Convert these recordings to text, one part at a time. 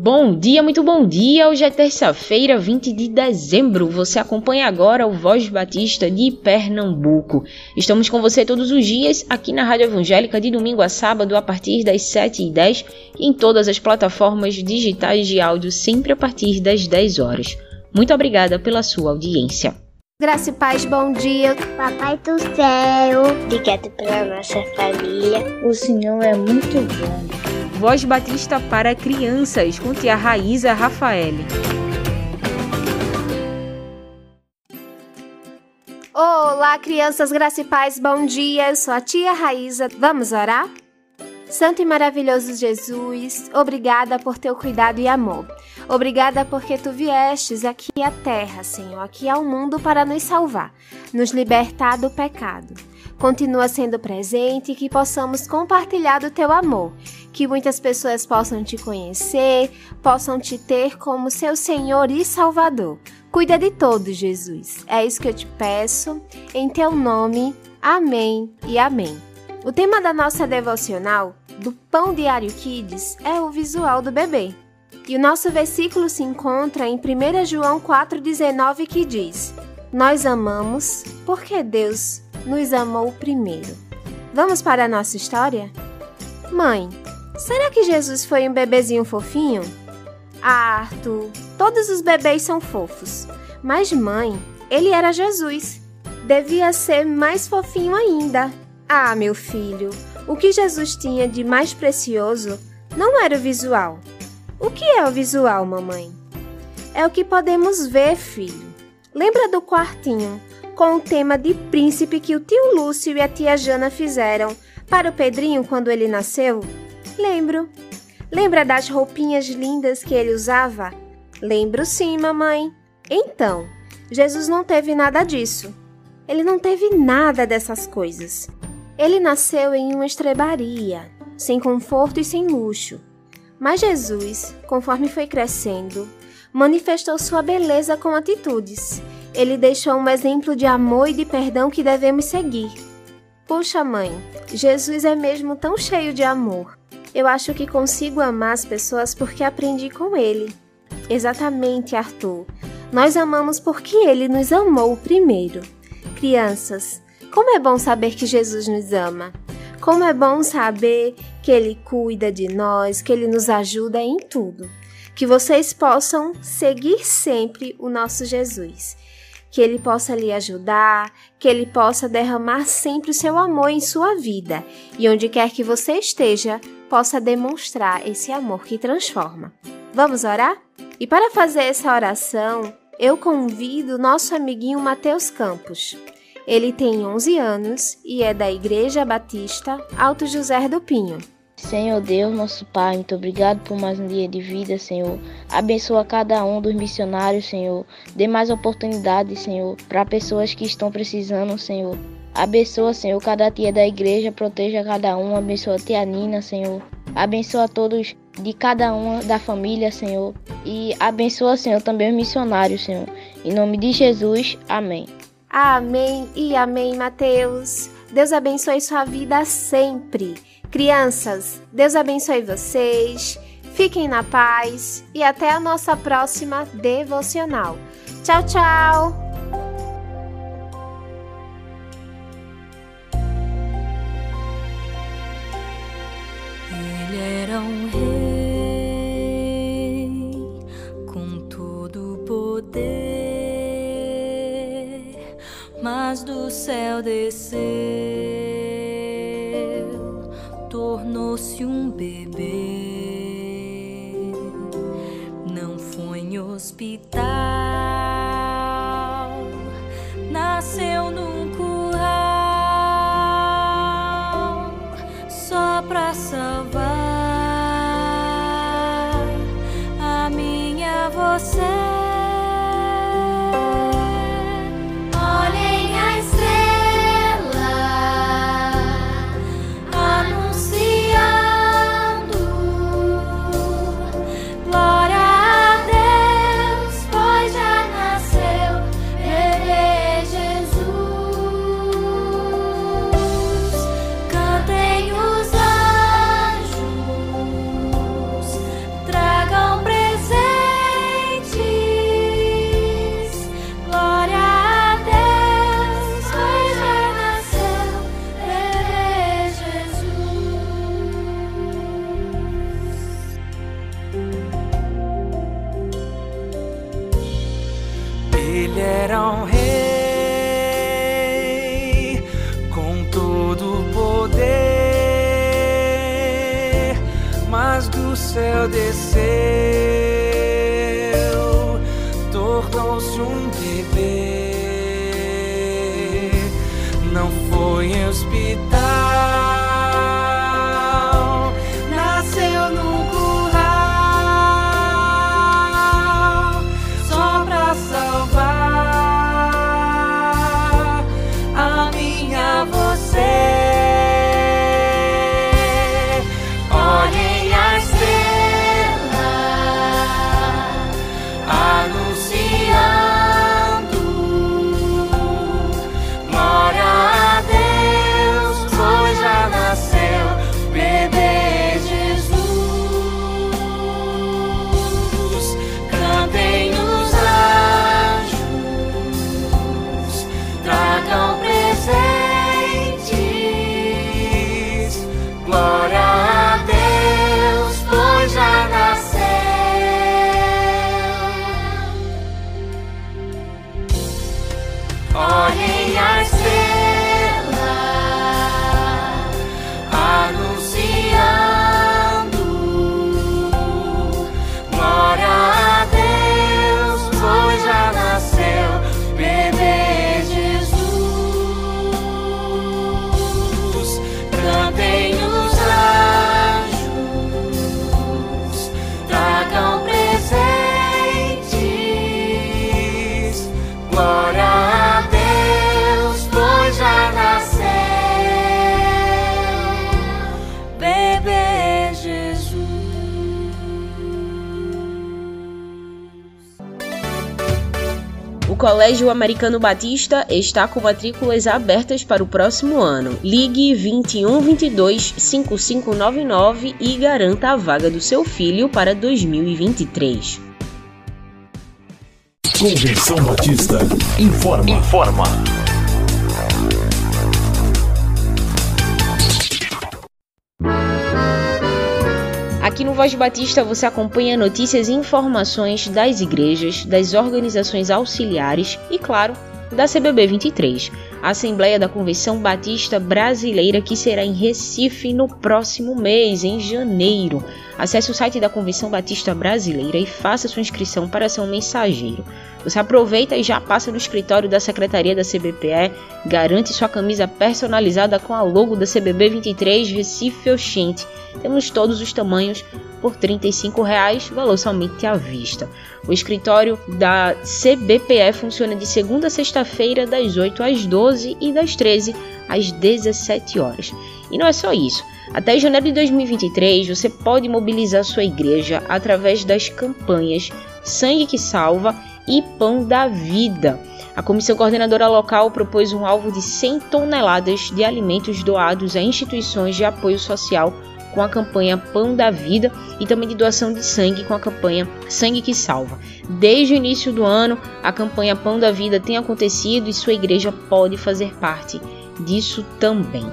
Bom dia, muito bom dia! Hoje é terça-feira, 20 de dezembro. Você acompanha agora o Voz Batista de Pernambuco. Estamos com você todos os dias aqui na Rádio Evangélica, de domingo a sábado, a partir das 7h10 e em todas as plataformas digitais de áudio, sempre a partir das 10 horas. Muito obrigada pela sua audiência. Graça e paz, bom dia. Papai do céu, obrigado pela nossa família. O Senhor é muito bom. Voz Batista para Crianças, com tia Raíza Rafael. Olá, crianças, graça e paz, bom dia. Eu sou a tia Raíza. Vamos orar? Santo e maravilhoso Jesus, obrigada por teu cuidado e amor. Obrigada porque tu viestes aqui à terra, Senhor, aqui ao mundo para nos salvar, nos libertar do pecado. Continua sendo presente e que possamos compartilhar do teu amor que muitas pessoas possam te conhecer, possam te ter como seu Senhor e Salvador. Cuida de todos, Jesus. É isso que eu te peço, em teu nome. Amém e amém. O tema da nossa devocional, do Pão Diário Kids, é o visual do bebê. E o nosso versículo se encontra em 1 João 4,19 que diz: Nós amamos porque Deus nos amou primeiro. Vamos para a nossa história? Mãe, Será que Jesus foi um bebezinho fofinho? Ah, Arthur, todos os bebês são fofos. Mas mãe, ele era Jesus. Devia ser mais fofinho ainda. Ah, meu filho, o que Jesus tinha de mais precioso não era o visual. O que é o visual, mamãe? É o que podemos ver, filho. Lembra do quartinho com o tema de príncipe que o tio Lúcio e a tia Jana fizeram para o Pedrinho quando ele nasceu? Lembro. Lembra das roupinhas lindas que ele usava? Lembro sim, mamãe. Então, Jesus não teve nada disso. Ele não teve nada dessas coisas. Ele nasceu em uma estrebaria, sem conforto e sem luxo. Mas Jesus, conforme foi crescendo, manifestou sua beleza com atitudes. Ele deixou um exemplo de amor e de perdão que devemos seguir. Puxa, mãe, Jesus é mesmo tão cheio de amor. Eu acho que consigo amar as pessoas porque aprendi com ele. Exatamente, Arthur. Nós amamos porque ele nos amou primeiro. Crianças, como é bom saber que Jesus nos ama. Como é bom saber que ele cuida de nós, que ele nos ajuda em tudo. Que vocês possam seguir sempre o nosso Jesus que Ele possa lhe ajudar, que Ele possa derramar sempre o seu amor em sua vida e onde quer que você esteja, possa demonstrar esse amor que transforma. Vamos orar? E para fazer essa oração, eu convido nosso amiguinho Mateus Campos. Ele tem 11 anos e é da Igreja Batista Alto José do Pinho. Senhor Deus, nosso Pai, muito obrigado por mais um dia de vida, Senhor. Abençoa cada um dos missionários, Senhor. Dê mais oportunidades, Senhor, para pessoas que estão precisando, Senhor. Abençoa, Senhor, cada tia da igreja, proteja cada um, abençoa a tia Nina, Senhor. Abençoa todos de cada uma da família, Senhor. E abençoa, Senhor, também os missionários, Senhor. Em nome de Jesus, amém. Amém e amém, Mateus. Deus abençoe sua vida sempre. Crianças, Deus abençoe vocês. Fiquem na paz e até a nossa próxima devocional. Tchau, tchau! era um rei com todo o poder, mas do céu desceu, tornou-se um bebê, não foi em hospital, nasceu num curral só pra salvar. Céu desceu, Colégio Americano Batista está com matrículas abertas para o próximo ano. Ligue 21 22 5599 e garanta a vaga do seu filho para 2023. Convenção Batista informa. Informa. Voz Batista você acompanha notícias e informações das igrejas, das organizações auxiliares e, claro, da CBB 23, a Assembleia da Convenção Batista Brasileira, que será em Recife no próximo mês, em janeiro. Acesse o site da Convenção Batista Brasileira e faça sua inscrição para ser um mensageiro. Você aproveita e já passa no escritório da Secretaria da CBPE, garante sua camisa personalizada com a logo da CBB 23 Recife Oxente. Temos todos os tamanhos por 35 reais, valor somente à vista. O escritório da CBPE funciona de segunda a sexta-feira, das 8 às 12 e das 13 às 17 horas. E não é só isso. Até janeiro de 2023, você pode mobilizar sua igreja através das campanhas Sangue que Salva e Pão da Vida. A comissão coordenadora local propôs um alvo de 100 toneladas de alimentos doados a instituições de apoio social com a campanha Pão da Vida e também de doação de sangue com a campanha Sangue que Salva. Desde o início do ano, a campanha Pão da Vida tem acontecido e sua igreja pode fazer parte disso também.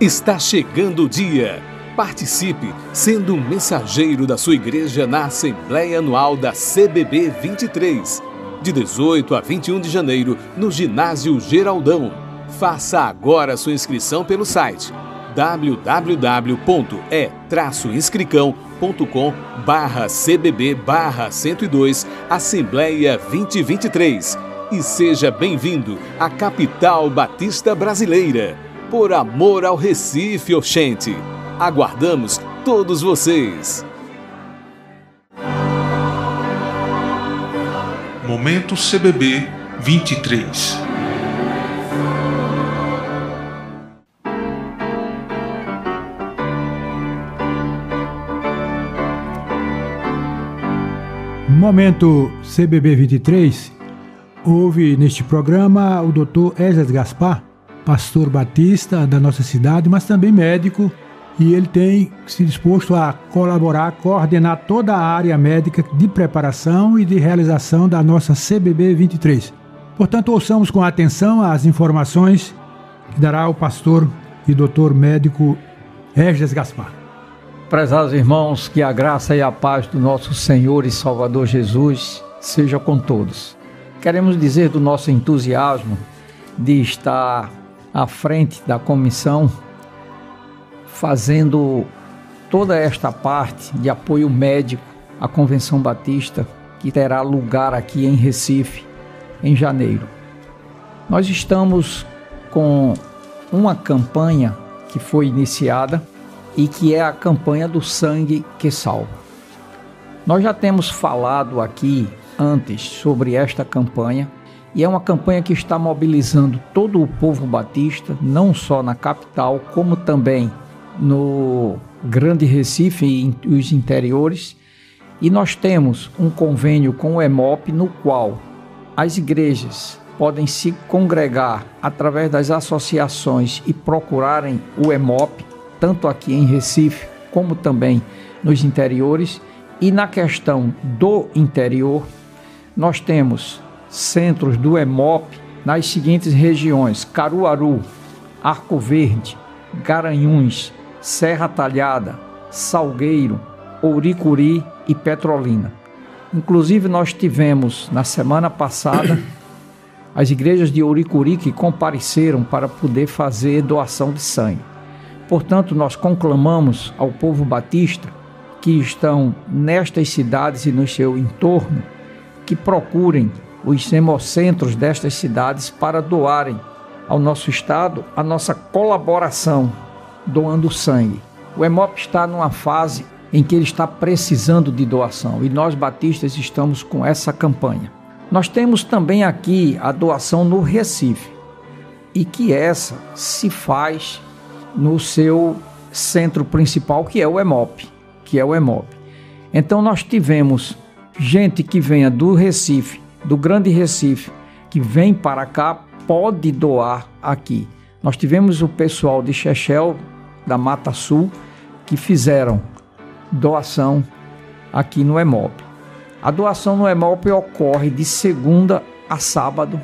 Está chegando o dia. Participe sendo um mensageiro da sua igreja na Assembleia Anual da CBB 23, de 18 a 21 de janeiro, no Ginásio Geraldão. Faça agora sua inscrição pelo site www.e-inscricão.com barra CBB barra 102 Assembleia 2023 e seja bem-vindo à capital batista brasileira. Por amor ao Recife, Oxente. Aguardamos todos vocês. Momento CBB 23. Momento CBB 23, houve neste programa o Dr. Esdras Gaspar, pastor batista da nossa cidade, mas também médico, e ele tem se disposto a colaborar, coordenar toda a área médica de preparação e de realização da nossa CBB 23. Portanto, ouçamos com atenção as informações que dará o pastor e doutor médico Esdras Gaspar. Prezados irmãos, que a graça e a paz do nosso Senhor e Salvador Jesus seja com todos. Queremos dizer do nosso entusiasmo de estar à frente da comissão, fazendo toda esta parte de apoio médico à Convenção Batista, que terá lugar aqui em Recife em janeiro. Nós estamos com uma campanha que foi iniciada e que é a campanha do sangue que salva. Nós já temos falado aqui antes sobre esta campanha e é uma campanha que está mobilizando todo o povo batista, não só na capital, como também no Grande Recife e os interiores. E nós temos um convênio com o EMOP no qual as igrejas podem se congregar através das associações e procurarem o EMOP, tanto aqui em Recife como também nos interiores. E na questão do interior, nós temos centros do EMOP nas seguintes regiões: Caruaru, Arco Verde, Garanhuns, Serra Talhada, Salgueiro, Ouricuri e Petrolina. Inclusive, nós tivemos na semana passada as igrejas de Ouricuri que compareceram para poder fazer doação de sangue. Portanto, nós conclamamos ao povo batista que estão nestas cidades e no seu entorno que procurem os hemocentros destas cidades para doarem ao nosso estado a nossa colaboração doando sangue. O Hemop está numa fase em que ele está precisando de doação e nós batistas estamos com essa campanha. Nós temos também aqui a doação no Recife e que essa se faz no seu centro principal que é o Hemop, que é o Hemop. Então nós tivemos gente que venha do Recife, do Grande Recife, que vem para cá pode doar aqui. Nós tivemos o pessoal de Chechel da Mata Sul que fizeram doação aqui no EMOP. A doação no EMOP ocorre de segunda a sábado,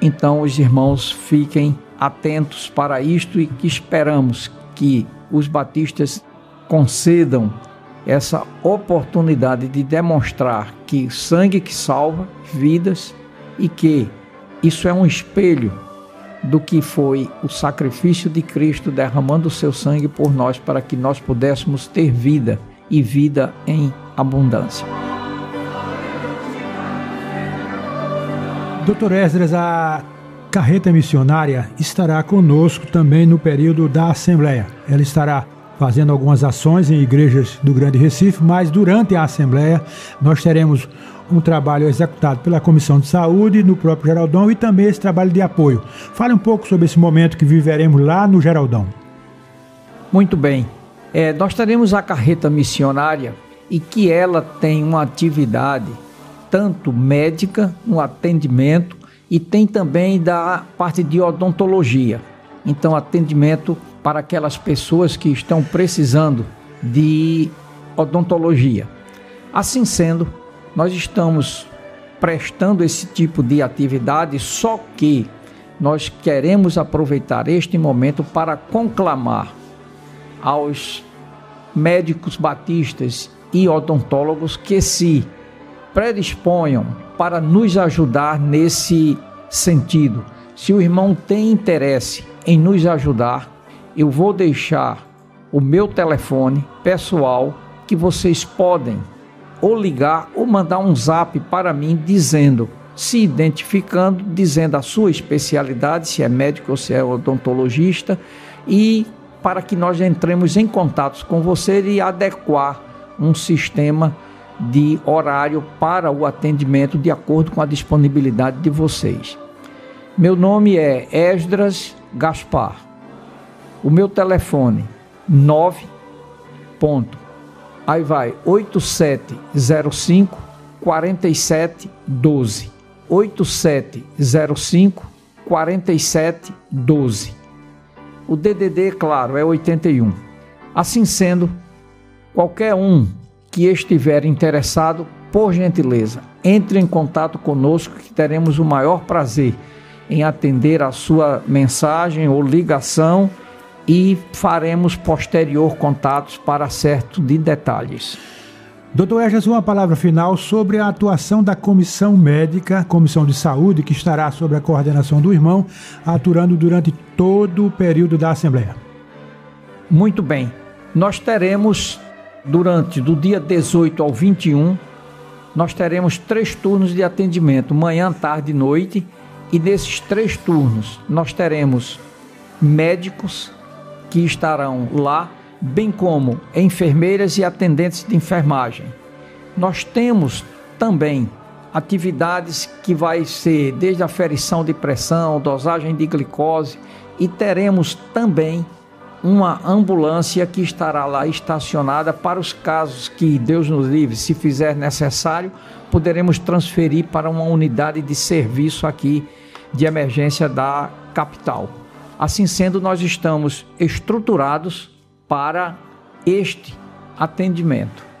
então os irmãos fiquem atentos para isto e que esperamos que os batistas concedam essa oportunidade de demonstrar que sangue que salva vidas e que isso é um espelho do que foi o sacrifício de Cristo derramando o seu sangue por nós para que nós pudéssemos ter vida e vida em abundância. Doutor Esdras, a carreta missionária estará conosco também no período da Assembleia. Ela estará fazendo algumas ações em igrejas do Grande Recife, mas durante a Assembleia nós teremos um trabalho executado pela Comissão de Saúde no próprio Geraldão e também esse trabalho de apoio. Fale um pouco sobre esse momento que viveremos lá no Geraldão. Muito bem. É, nós teremos a carreta missionária e que ela tem uma atividade tanto médica no atendimento e tem também da parte de odontologia. Então, atendimento para aquelas pessoas que estão precisando de odontologia. Assim sendo, nós estamos prestando esse tipo de atividade, só que nós queremos aproveitar este momento para conclamar aos médicos batistas e odontólogos que se predisponham para nos ajudar nesse sentido. Se o irmão tem interesse em nos ajudar, eu vou deixar o meu telefone pessoal que vocês podem ou ligar ou mandar um zap para mim dizendo, se identificando, dizendo a sua especialidade, se é médico ou se é odontologista, e para que nós entremos em contato com você e adequar um sistema de horário para o atendimento de acordo com a disponibilidade de vocês. Meu nome é Esdras Gaspar. O meu telefone 9 ponto. Aí vai 8705 4712. 8705 4712. O DDD, claro, é 81. Assim sendo, qualquer um que estiver interessado, por gentileza, entre em contato conosco que teremos o maior prazer em atender a sua mensagem ou ligação e faremos posterior contatos para acerto de detalhes. Doutor Esdras, uma palavra final sobre a atuação da comissão médica, comissão de saúde, que estará sob a coordenação do irmão, aturando durante todo o período da Assembleia. Muito bem. Nós teremos, durante do dia 18 ao 21, nós teremos três turnos de atendimento, manhã, tarde e noite. E nesses três turnos, nós teremos médicos que estarão lá bem como enfermeiras e atendentes de enfermagem. Nós temos também atividades que vai ser desde a ferição de pressão, dosagem de glicose e teremos também uma ambulância que estará lá estacionada para os casos que Deus nos livre, se fizer necessário, poderemos transferir para uma unidade de serviço aqui de emergência da capital. Assim sendo, nós estamos estruturados para este atendimento.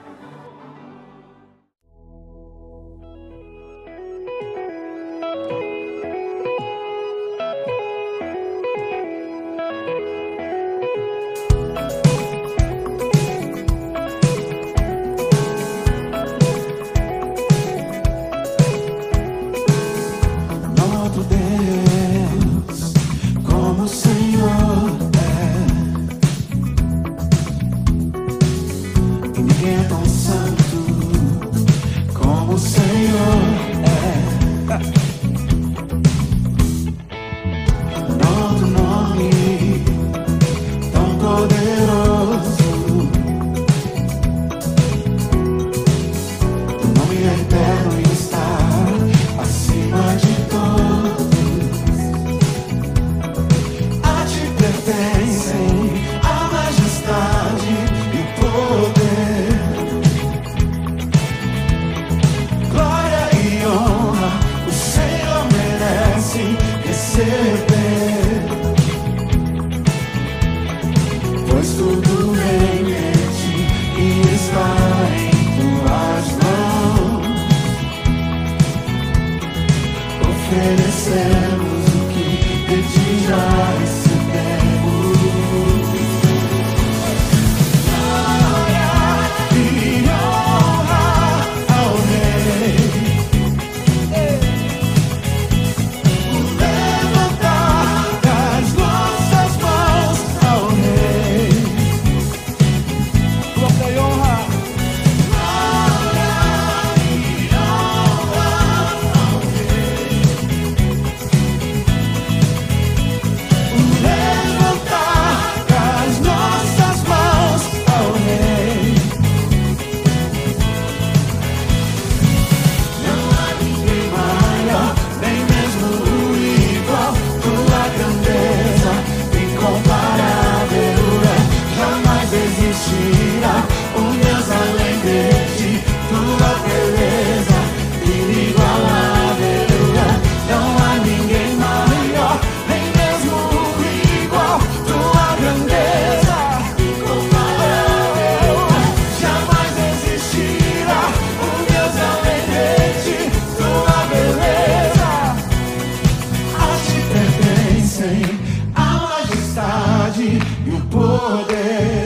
e o poder.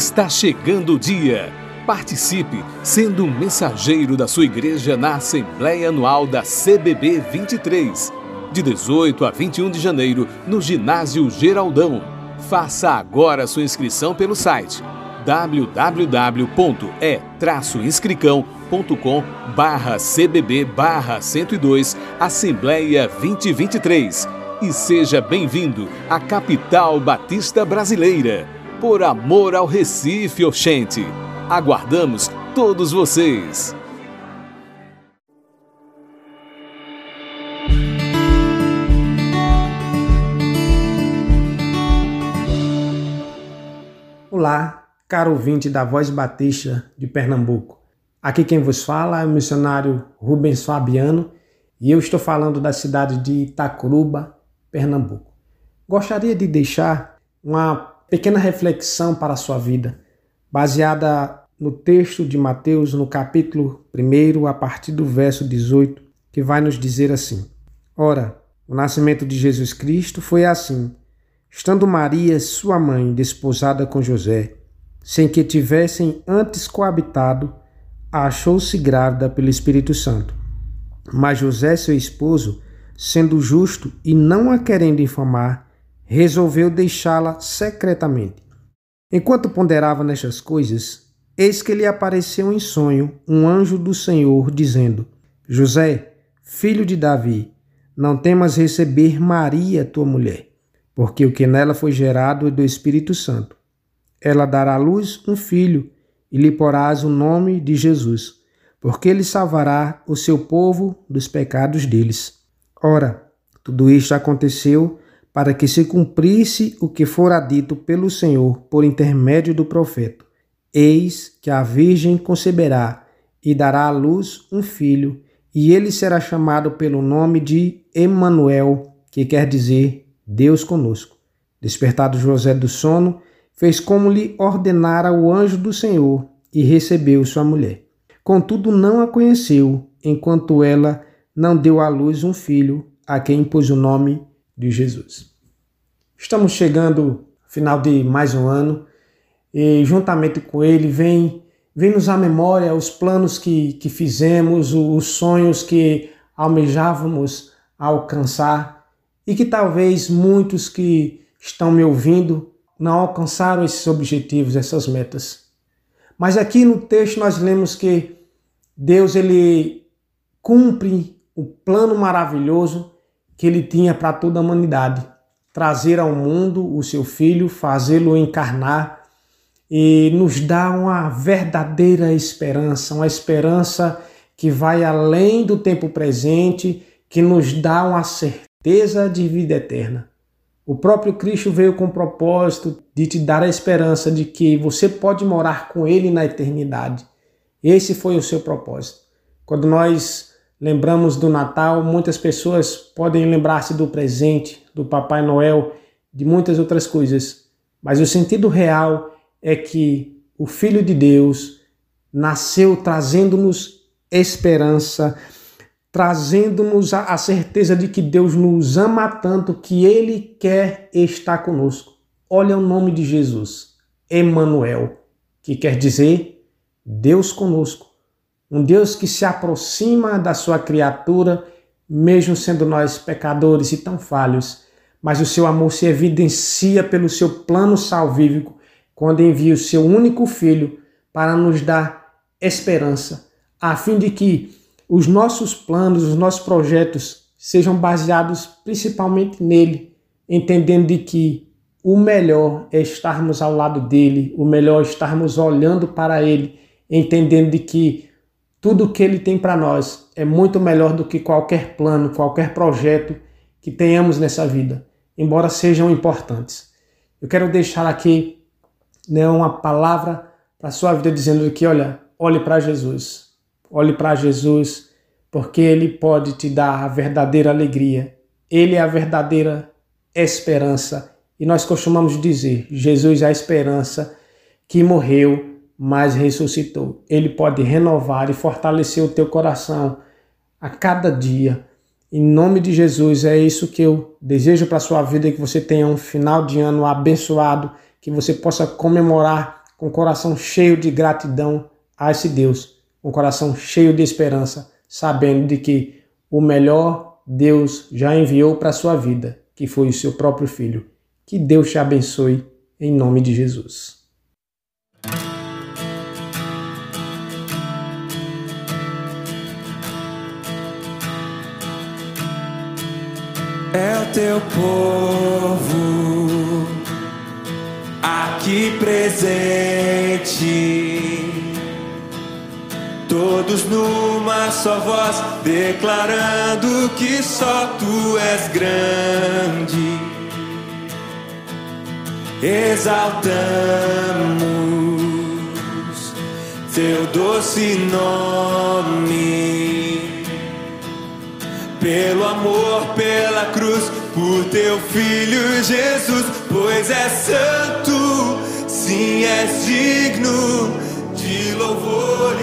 Está chegando o dia. Participe sendo um mensageiro da sua igreja na Assembleia Anual da CBB 23, de 18 a 21 de janeiro, no Ginásio Geraldão. Faça agora sua inscrição pelo site www.e-inscricão.com barra CBB barra 102 Assembleia 2023 e seja bem-vindo à capital batista brasileira. Por amor ao Recife, Oxente. Aguardamos todos vocês. Olá, caro ouvinte da Voz Batista de Pernambuco. Aqui quem vos fala é o missionário Rubens Fabiano e eu estou falando da cidade de Itacuruba, Pernambuco. Gostaria de deixar uma pequena reflexão para a sua vida, baseada no texto de Mateus, no capítulo 1, a partir do verso 18, que vai nos dizer assim: Ora, o nascimento de Jesus Cristo foi assim. Estando Maria, sua mãe, desposada com José, sem que tivessem antes coabitado, achou-se grávida pelo Espírito Santo. Mas José, seu esposo, sendo justo e não a querendo infamar, resolveu deixá-la secretamente. Enquanto ponderava nestas coisas, eis que lhe apareceu em sonho um anjo do Senhor, dizendo: José, filho de Davi, não temas receber Maria, tua mulher, porque o que nela foi gerado é do Espírito Santo. Ela dará à luz um filho e lhe porás o nome de Jesus, porque ele salvará o seu povo dos pecados deles. Ora, tudo isto aconteceu para que se cumprisse o que fora dito pelo Senhor por intermédio do profeta. Eis que a Virgem conceberá e dará à luz um filho, e ele será chamado pelo nome de Emanuel, que quer dizer Deus conosco. Despertado José do sono, fez como lhe ordenara o anjo do Senhor e recebeu sua mulher. Contudo, não a conheceu, enquanto ela não deu à luz um filho, a quem pôs o nome de Jesus. Estamos chegando ao final de mais um ano e, juntamente com ele, vem, vem nos à memória os planos que, que fizemos, os sonhos que almejávamos alcançar e que talvez muitos que estão me ouvindo não alcançaram esses objetivos, essas metas. Mas aqui no texto nós lemos que Deus ele cumpre o plano maravilhoso que ele tinha para toda a humanidade, trazer ao mundo o seu filho, fazê-lo encarnar e nos dar uma verdadeira esperança, uma esperança que vai além do tempo presente, que nos dá uma certeza de vida eterna. O próprio Cristo veio com o propósito de te dar a esperança de que você pode morar com Ele na eternidade. Esse foi o seu propósito. Quando nós lembramos do Natal, muitas pessoas podem lembrar-se do presente, do Papai Noel, de muitas outras coisas. Mas o sentido real é que o Filho de Deus nasceu trazendo-nos esperança, trazendo-nos a, certeza de que Deus nos ama tanto que Ele quer estar conosco. Olha o nome de Jesus, Emmanuel, que quer dizer Deus conosco. Um Deus que se aproxima da sua criatura, mesmo sendo nós pecadores e tão falhos, mas o seu amor se evidencia pelo seu plano salvífico quando envia o seu único filho para nos dar esperança, a fim de que os nossos planos, os nossos projetos sejam baseados principalmente nele, entendendo de que o melhor é estarmos ao lado dele, o melhor é estarmos olhando para ele, entendendo de que tudo que ele tem para nós é muito melhor do que qualquer plano, qualquer projeto que tenhamos nessa vida, embora sejam importantes. Eu quero deixar aqui né, uma palavra para a sua vida dizendo que, olha, olhe para Jesus. Olhe para Jesus, porque Ele pode te dar a verdadeira alegria. Ele é a verdadeira esperança. E nós costumamos dizer: Jesus é a esperança que morreu, mas ressuscitou. Ele pode renovar e fortalecer o teu coração a cada dia. Em nome de Jesus, é isso que eu desejo para a sua vida: que você tenha um final de ano abençoado, que você possa comemorar com o coração cheio de gratidão a esse Deus, o coração cheio de esperança, sabendo de que o melhor Deus já enviou para a sua vida, que foi o seu próprio filho. Que Deus te abençoe em nome de Jesus. É o teu povo aqui presente, todos numa só voz, declarando que só tu és grande exaltamos teu doce nome. Pelo amor, pela cruz, por teu filho Jesus, pois é santo, sim, és digno de louvor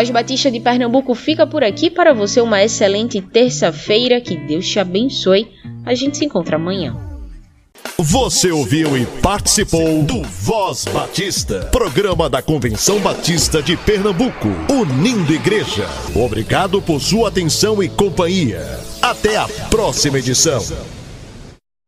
Voz Batista de Pernambuco fica por aqui para você uma excelente terça-feira, que Deus te abençoe. A gente se encontra amanhã. Você ouviu e participou do Voz Batista, programa da Convenção Batista de Pernambuco, unindo igreja. Obrigado por sua atenção e companhia. Até a próxima edição.